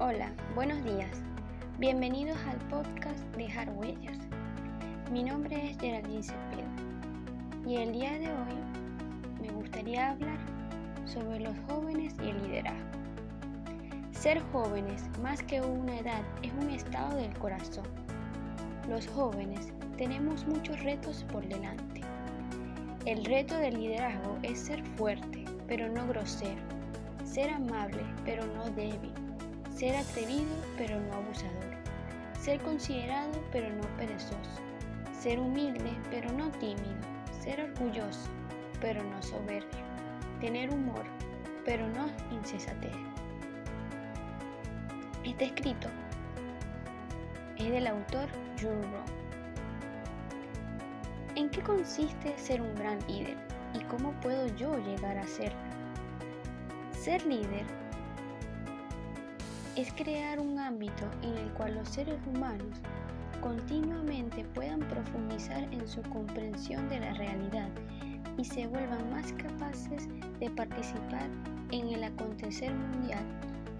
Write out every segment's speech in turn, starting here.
Hola, buenos días. Bienvenidos al podcast Dejar Huellas. Mi nombre es Geraldine Cepeda y el día de hoy me gustaría hablar sobre los jóvenes y el liderazgo. Ser jóvenes más que una edad es un estado del corazón. Los jóvenes tenemos muchos retos por delante. El reto del liderazgo es ser fuerte, pero no grosero, ser amable, pero no débil ser atrevido pero no abusador, ser considerado pero no perezoso, ser humilde pero no tímido, ser orgulloso pero no soberbio, tener humor pero no insensatez. Este escrito es del autor Jules Rowe. ¿En qué consiste ser un gran líder y cómo puedo yo llegar a serlo? Ser líder es crear un ámbito en el cual los seres humanos continuamente puedan profundizar en su comprensión de la realidad y se vuelvan más capaces de participar en el acontecer mundial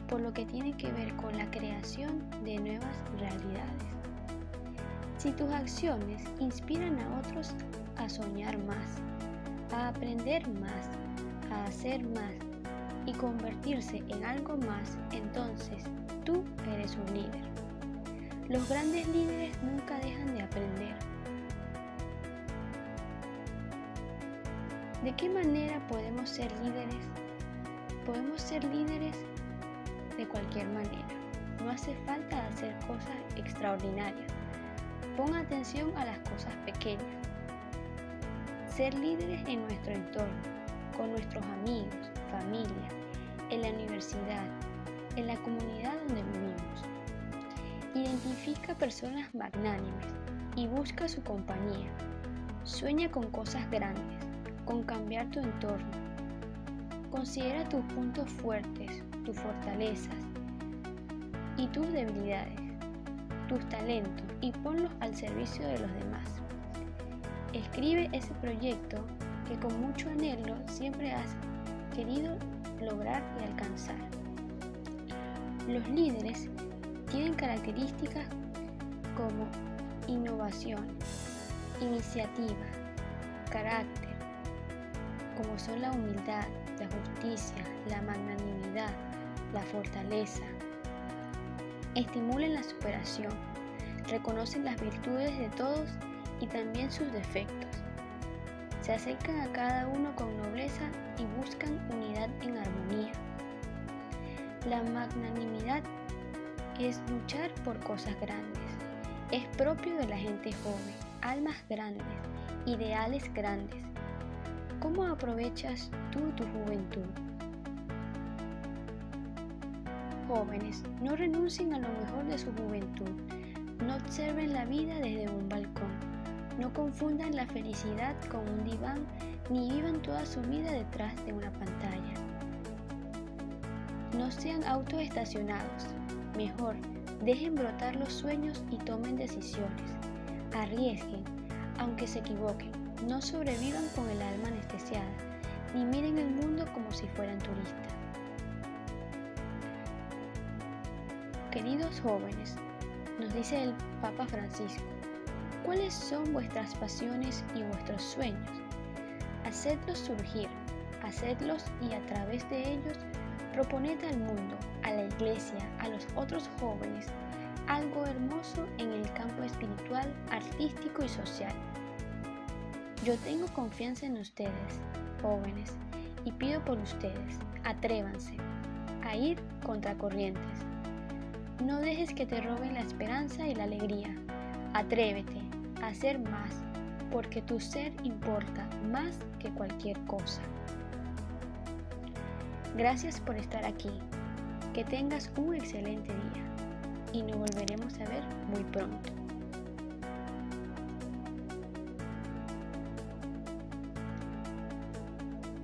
por lo que tiene que ver con la creación de nuevas realidades. Si tus acciones inspiran a otros a soñar más, a aprender más, a hacer más, y convertirse en algo más, entonces tú eres un líder. Los grandes líderes nunca dejan de aprender. ¿De qué manera podemos ser líderes? Podemos ser líderes de cualquier manera. No hace falta hacer cosas extraordinarias. Pon atención a las cosas pequeñas. Ser líderes en nuestro entorno, con nuestros amigos, familia, en la universidad, en la comunidad donde vivimos. Identifica personas magnánimes y busca su compañía. Sueña con cosas grandes, con cambiar tu entorno. Considera tus puntos fuertes, tus fortalezas y tus debilidades, tus talentos y ponlos al servicio de los demás. Escribe ese proyecto que con mucho anhelo siempre has querido lograr y alcanzar. Los líderes tienen características como innovación, iniciativa, carácter, como son la humildad, la justicia, la magnanimidad, la fortaleza. Estimulan la superación, reconocen las virtudes de todos y también sus defectos se acercan a cada uno con nobleza La magnanimidad es luchar por cosas grandes. Es propio de la gente joven, almas grandes, ideales grandes. ¿Cómo aprovechas tú tu juventud? Jóvenes, no renuncien a lo mejor de su juventud. No observen la vida desde un balcón no confundan la felicidad con un diván ni vivan toda su vida detrás de una pantalla. No sean autoestacionados. Mejor, dejen brotar los sueños y tomen decisiones. Arriesguen, aunque se equivoquen. No sobrevivan con el alma anestesiada, ni miren el mundo como si fueran turistas. Queridos jóvenes, nos dice el Papa Francisco, ¿Cuáles son vuestras pasiones y vuestros sueños? Hacedlos surgir, hacedlos y a través de ellos proponed al mundo, a la iglesia, a los otros jóvenes, algo hermoso en el campo espiritual, artístico y social. Yo tengo confianza en ustedes, jóvenes, y pido por ustedes, atrévanse a ir contra corrientes. No dejes que te roben la esperanza y la alegría. Atrévete, hacer más, porque tu ser importa más que cualquier cosa. Gracias por estar aquí. Que tengas un excelente día y nos volveremos a ver muy pronto.